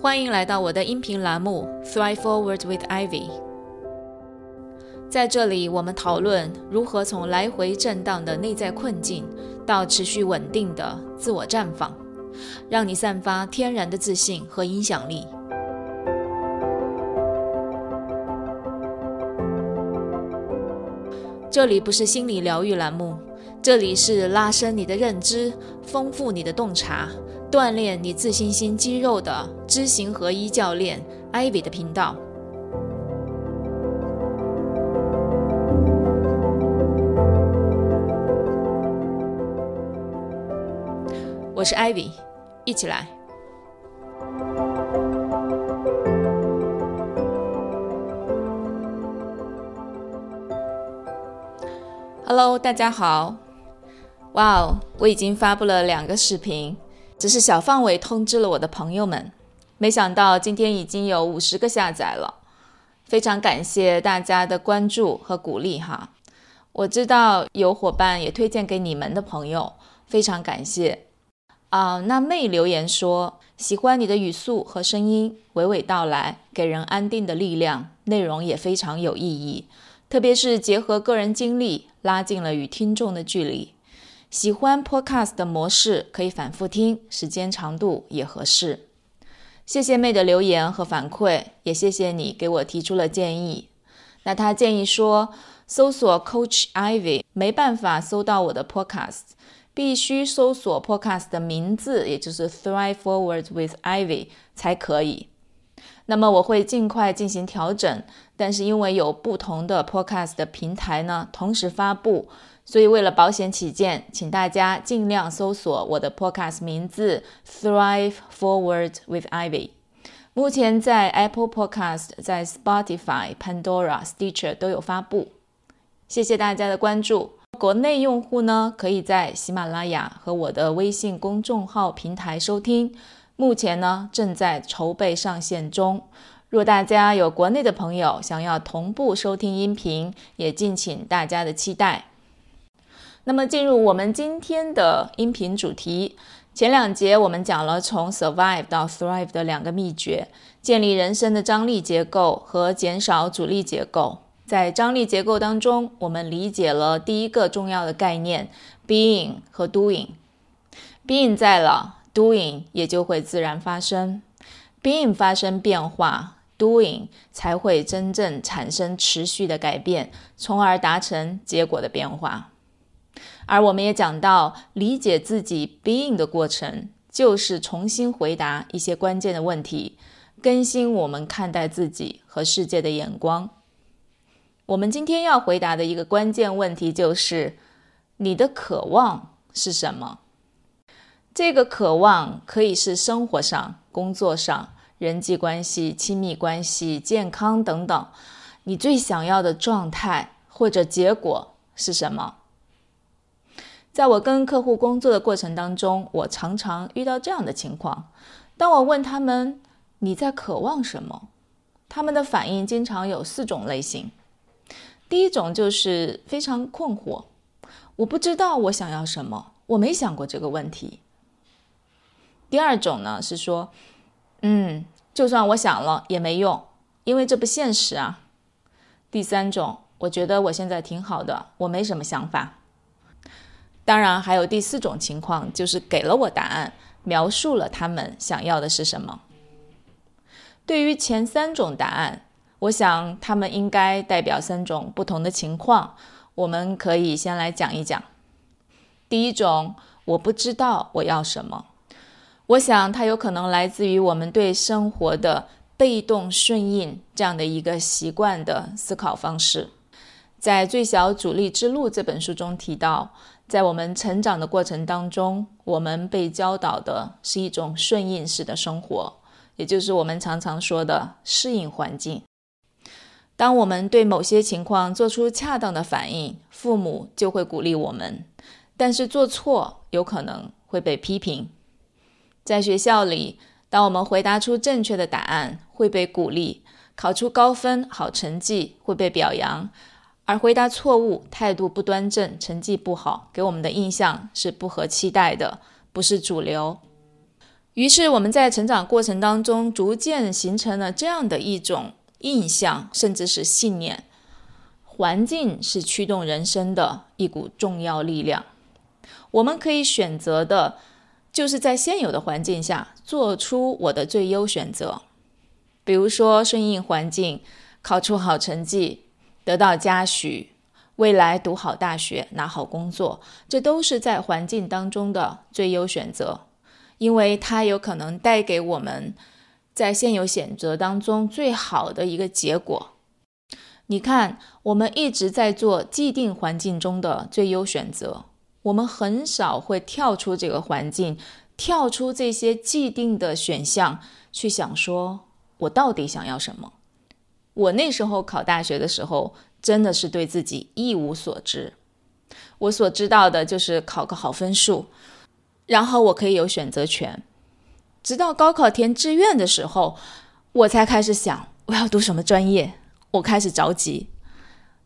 欢迎来到我的音频栏目《Thrive Forward with Ivy》。在这里，我们讨论如何从来回震荡的内在困境到持续稳定的自我绽放，让你散发天然的自信和影响力。这里不是心理疗愈栏目，这里是拉伸你的认知、丰富你的洞察、锻炼你自信心肌肉的知行合一教练 Ivy 的频道。我是 Ivy，一起来。Hello，大家好。哇哦，我已经发布了两个视频，只是小范围通知了我的朋友们。没想到今天已经有五十个下载了，非常感谢大家的关注和鼓励哈。我知道有伙伴也推荐给你们的朋友，非常感谢啊。那妹留言说喜欢你的语速和声音，娓娓道来，给人安定的力量，内容也非常有意义。特别是结合个人经历，拉近了与听众的距离。喜欢 Podcast 的模式，可以反复听，时间长度也合适。谢谢妹的留言和反馈，也谢谢你给我提出了建议。那他建议说，搜索 Coach Ivy 没办法搜到我的 Podcast，必须搜索 Podcast 的名字，也就是 Thrive Forward with Ivy 才可以。那么我会尽快进行调整，但是因为有不同的 podcast 的平台呢，同时发布，所以为了保险起见，请大家尽量搜索我的 podcast 名字 Thrive Forward with Ivy。目前在 Apple Podcast、在 Spotify、Pandora、Stitcher 都有发布。谢谢大家的关注。国内用户呢，可以在喜马拉雅和我的微信公众号平台收听。目前呢，正在筹备上线中。若大家有国内的朋友想要同步收听音频，也敬请大家的期待。那么，进入我们今天的音频主题。前两节我们讲了从 survive 到 thrive 的两个秘诀：建立人生的张力结构和减少阻力结构。在张力结构当中，我们理解了第一个重要的概念：being 和 doing。being 在了。Doing 也就会自然发生，Being 发生变化，Doing 才会真正产生持续的改变，从而达成结果的变化。而我们也讲到，理解自己 Being 的过程，就是重新回答一些关键的问题，更新我们看待自己和世界的眼光。我们今天要回答的一个关键问题就是：你的渴望是什么？这个渴望可以是生活上、工作上、人际关系、亲密关系、健康等等。你最想要的状态或者结果是什么？在我跟客户工作的过程当中，我常常遇到这样的情况：当我问他们你在渴望什么，他们的反应经常有四种类型。第一种就是非常困惑，我不知道我想要什么，我没想过这个问题。第二种呢是说，嗯，就算我想了也没用，因为这不现实啊。第三种，我觉得我现在挺好的，我没什么想法。当然还有第四种情况，就是给了我答案，描述了他们想要的是什么。对于前三种答案，我想他们应该代表三种不同的情况，我们可以先来讲一讲。第一种，我不知道我要什么。我想，它有可能来自于我们对生活的被动顺应这样的一个习惯的思考方式。在《最小阻力之路》这本书中提到，在我们成长的过程当中，我们被教导的是一种顺应式的生活，也就是我们常常说的适应环境。当我们对某些情况做出恰当的反应，父母就会鼓励我们；但是做错，有可能会被批评。在学校里，当我们回答出正确的答案，会被鼓励；考出高分、好成绩会被表扬；而回答错误、态度不端正、成绩不好，给我们的印象是不合期待的，不是主流。于是我们在成长过程当中，逐渐形成了这样的一种印象，甚至是信念：环境是驱动人生的一股重要力量。我们可以选择的，就是在现有的环境下做出我的最优选择。比如说，顺应环境，考出好成绩，得到嘉许，未来读好大学，拿好工作，这都是在环境当中的最优选择。因为它有可能带给我们在现有选择当中最好的一个结果。你看，我们一直在做既定环境中的最优选择，我们很少会跳出这个环境，跳出这些既定的选项，去想说我到底想要什么。我那时候考大学的时候，真的是对自己一无所知，我所知道的就是考个好分数。然后我可以有选择权，直到高考填志愿的时候，我才开始想我要读什么专业。我开始着急。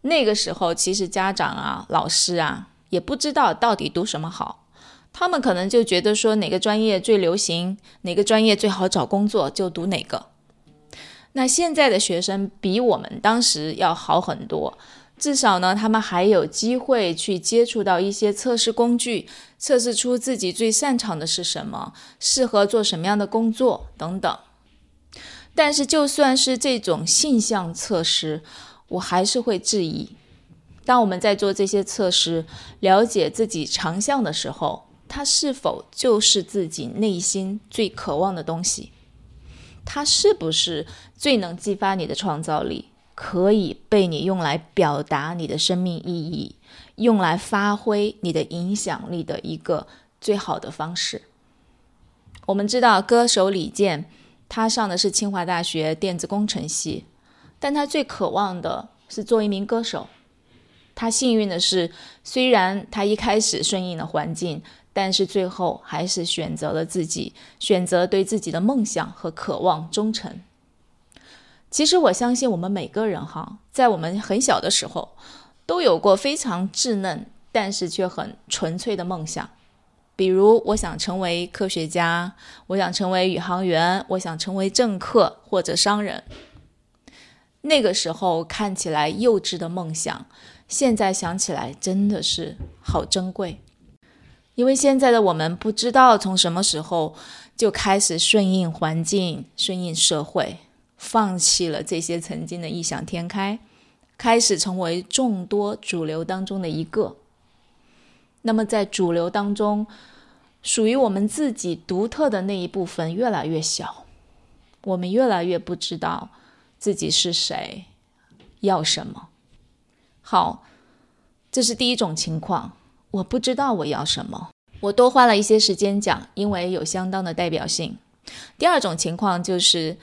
那个时候，其实家长啊、老师啊也不知道到底读什么好，他们可能就觉得说哪个专业最流行，哪个专业最好找工作就读哪个。那现在的学生比我们当时要好很多。至少呢，他们还有机会去接触到一些测试工具，测试出自己最擅长的是什么，适合做什么样的工作等等。但是，就算是这种性向测试，我还是会质疑：当我们在做这些测试，了解自己长项的时候，它是否就是自己内心最渴望的东西？它是不是最能激发你的创造力？可以被你用来表达你的生命意义，用来发挥你的影响力的一个最好的方式。我们知道，歌手李健，他上的是清华大学电子工程系，但他最渴望的是做一名歌手。他幸运的是，虽然他一开始顺应了环境，但是最后还是选择了自己，选择对自己的梦想和渴望忠诚。其实我相信我们每个人哈，在我们很小的时候，都有过非常稚嫩但是却很纯粹的梦想。比如，我想成为科学家，我想成为宇航员，我想成为政客或者商人。那个时候看起来幼稚的梦想，现在想起来真的是好珍贵。因为现在的我们不知道从什么时候就开始顺应环境、顺应社会。放弃了这些曾经的异想天开，开始成为众多主流当中的一个。那么，在主流当中，属于我们自己独特的那一部分越来越小，我们越来越不知道自己是谁，要什么。好，这是第一种情况，我不知道我要什么。我多花了一些时间讲，因为有相当的代表性。第二种情况就是。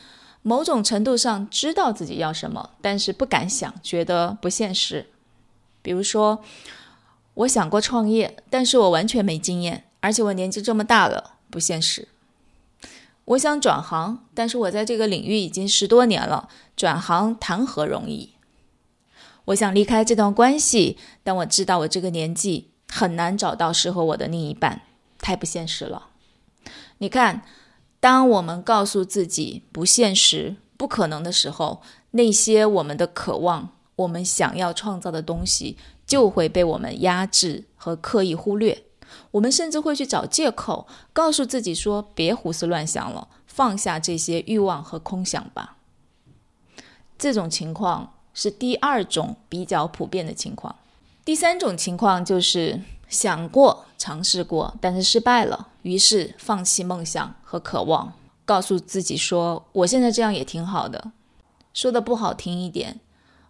某种程度上知道自己要什么，但是不敢想，觉得不现实。比如说，我想过创业，但是我完全没经验，而且我年纪这么大了，不现实。我想转行，但是我在这个领域已经十多年了，转行谈何容易？我想离开这段关系，但我知道我这个年纪很难找到适合我的另一半，太不现实了。你看。当我们告诉自己不现实、不可能的时候，那些我们的渴望、我们想要创造的东西，就会被我们压制和刻意忽略。我们甚至会去找借口，告诉自己说：“别胡思乱想了，放下这些欲望和空想吧。”这种情况是第二种比较普遍的情况。第三种情况就是想过、尝试过，但是失败了。于是放弃梦想和渴望，告诉自己说：“我现在这样也挺好的。”说的不好听一点，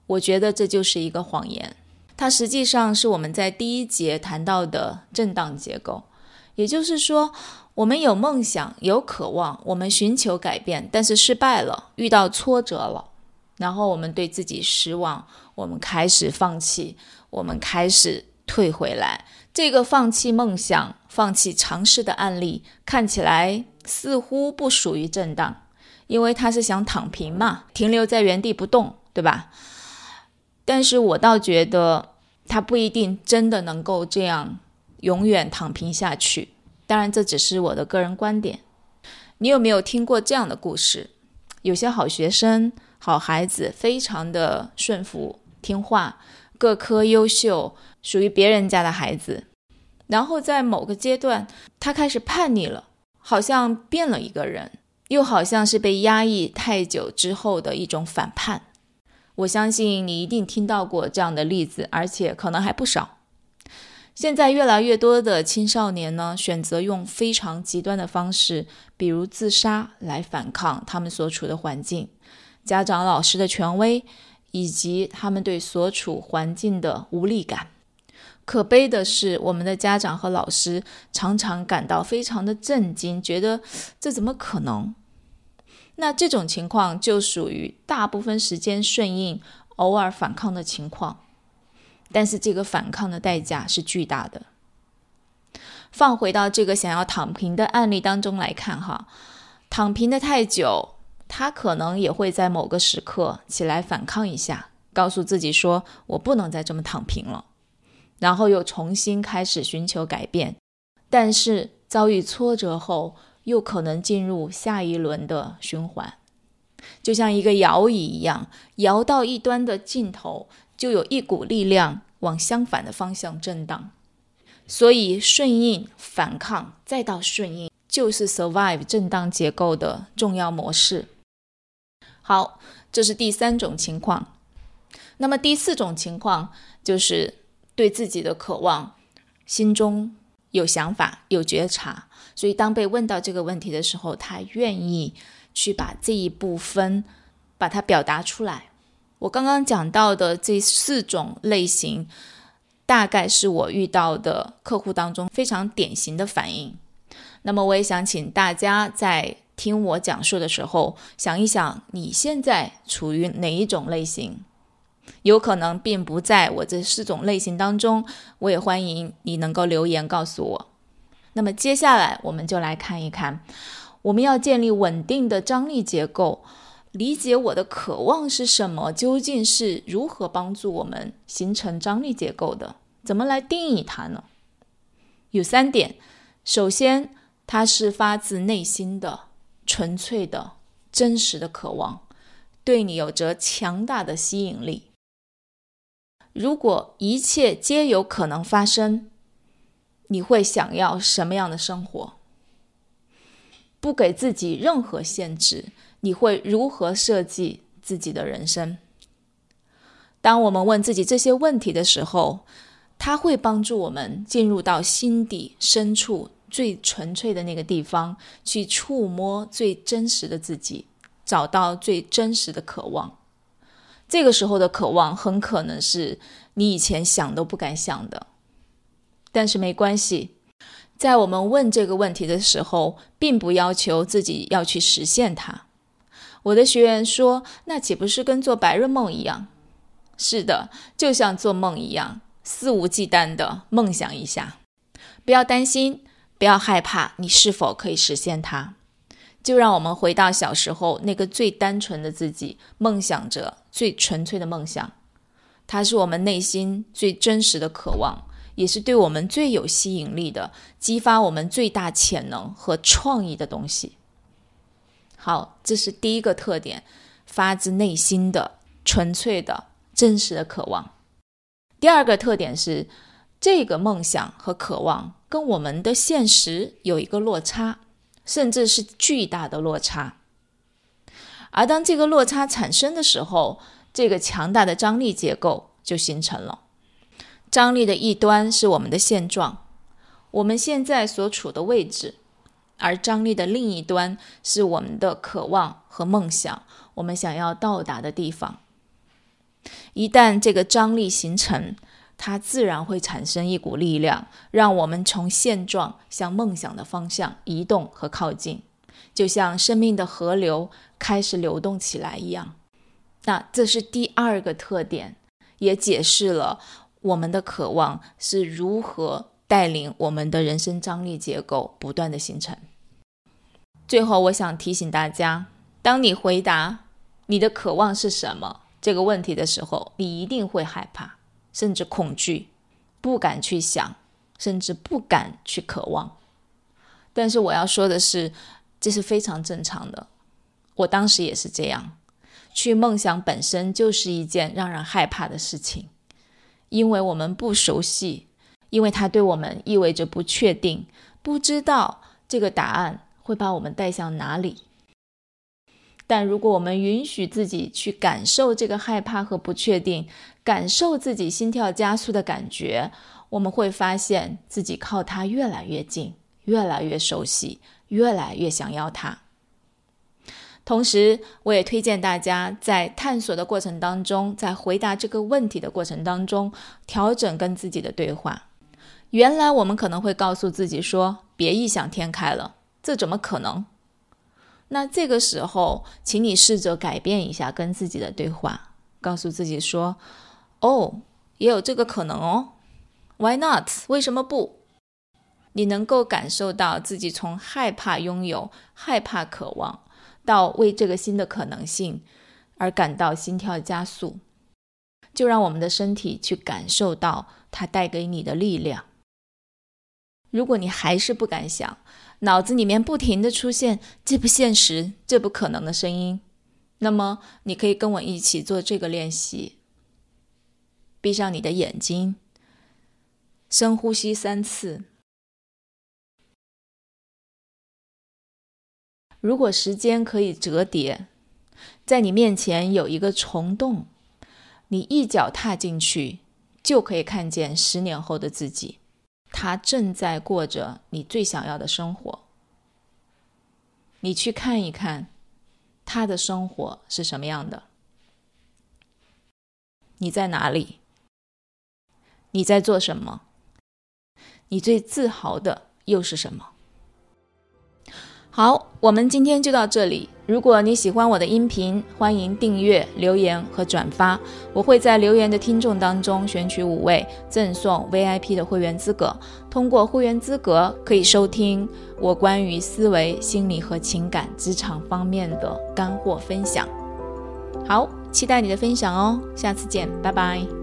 我觉得这就是一个谎言。它实际上是我们在第一节谈到的震荡结构。也就是说，我们有梦想、有渴望，我们寻求改变，但是失败了，遇到挫折了，然后我们对自己失望，我们开始放弃，我们开始退回来。这个放弃梦想、放弃尝试的案例看起来似乎不属于震荡，因为他是想躺平嘛，停留在原地不动，对吧？但是我倒觉得他不一定真的能够这样永远躺平下去。当然，这只是我的个人观点，你有没有听过这样的故事？有些好学生、好孩子，非常的顺服、听话，各科优秀，属于别人家的孩子。然后在某个阶段，他开始叛逆了，好像变了一个人，又好像是被压抑太久之后的一种反叛。我相信你一定听到过这样的例子，而且可能还不少。现在越来越多的青少年呢，选择用非常极端的方式，比如自杀来反抗他们所处的环境、家长、老师的权威，以及他们对所处环境的无力感。可悲的是，我们的家长和老师常常感到非常的震惊，觉得这怎么可能？那这种情况就属于大部分时间顺应、偶尔反抗的情况。但是这个反抗的代价是巨大的。放回到这个想要躺平的案例当中来看，哈，躺平的太久，他可能也会在某个时刻起来反抗一下，告诉自己说：“我不能再这么躺平了。”然后又重新开始寻求改变。但是遭遇挫折后，又可能进入下一轮的循环，就像一个摇椅一样，摇到一端的尽头。就有一股力量往相反的方向震荡，所以顺应、反抗，再到顺应，就是 survive 震荡结构的重要模式。好，这是第三种情况。那么第四种情况就是对自己的渴望心中有想法、有觉察，所以当被问到这个问题的时候，他愿意去把这一部分把它表达出来。我刚刚讲到的这四种类型，大概是我遇到的客户当中非常典型的反应。那么，我也想请大家在听我讲述的时候，想一想你现在处于哪一种类型？有可能并不在我这四种类型当中，我也欢迎你能够留言告诉我。那么，接下来我们就来看一看，我们要建立稳定的张力结构。理解我的渴望是什么？究竟是如何帮助我们形成张力结构的？怎么来定义它呢？有三点。首先，它是发自内心的、纯粹的、真实的渴望，对你有着强大的吸引力。如果一切皆有可能发生，你会想要什么样的生活？不给自己任何限制。你会如何设计自己的人生？当我们问自己这些问题的时候，它会帮助我们进入到心底深处最纯粹的那个地方，去触摸最真实的自己，找到最真实的渴望。这个时候的渴望很可能是你以前想都不敢想的，但是没关系，在我们问这个问题的时候，并不要求自己要去实现它。我的学员说：“那岂不是跟做白日梦一样？”是的，就像做梦一样，肆无忌惮的梦想一下。不要担心，不要害怕，你是否可以实现它？就让我们回到小时候那个最单纯的自己，梦想着最纯粹的梦想。它是我们内心最真实的渴望，也是对我们最有吸引力的，激发我们最大潜能和创意的东西。好，这是第一个特点，发自内心的、纯粹的、真实的渴望。第二个特点是，这个梦想和渴望跟我们的现实有一个落差，甚至是巨大的落差。而当这个落差产生的时候，这个强大的张力结构就形成了。张力的一端是我们的现状，我们现在所处的位置。而张力的另一端是我们的渴望和梦想，我们想要到达的地方。一旦这个张力形成，它自然会产生一股力量，让我们从现状向梦想的方向移动和靠近，就像生命的河流开始流动起来一样。那这是第二个特点，也解释了我们的渴望是如何带领我们的人生张力结构不断的形成。最后，我想提醒大家：当你回答你的渴望是什么这个问题的时候，你一定会害怕，甚至恐惧，不敢去想，甚至不敢去渴望。但是我要说的是，这是非常正常的。我当时也是这样。去梦想本身就是一件让人害怕的事情，因为我们不熟悉，因为它对我们意味着不确定，不知道这个答案会把我们带向哪里。但如果我们允许自己去感受这个害怕和不确定，感受自己心跳加速的感觉，我们会发现自己靠它越来越近，越来越熟悉，越来越想要它。同时，我也推荐大家在探索的过程当中，在回答这个问题的过程当中，调整跟自己的对话。原来我们可能会告诉自己说：“别异想天开了，这怎么可能？”那这个时候，请你试着改变一下跟自己的对话，告诉自己说：“哦，也有这个可能哦，Why not？为什么不？”你能够感受到自己从害怕拥有、害怕渴望。到为这个新的可能性而感到心跳加速，就让我们的身体去感受到它带给你的力量。如果你还是不敢想，脑子里面不停的出现“这不现实，这不可能”的声音，那么你可以跟我一起做这个练习。闭上你的眼睛，深呼吸三次。如果时间可以折叠，在你面前有一个虫洞，你一脚踏进去，就可以看见十年后的自己，他正在过着你最想要的生活。你去看一看，他的生活是什么样的？你在哪里？你在做什么？你最自豪的又是什么？好，我们今天就到这里。如果你喜欢我的音频，欢迎订阅、留言和转发。我会在留言的听众当中选取五位，赠送 VIP 的会员资格。通过会员资格，可以收听我关于思维、心理和情感、职场方面的干货分享。好，期待你的分享哦，下次见，拜拜。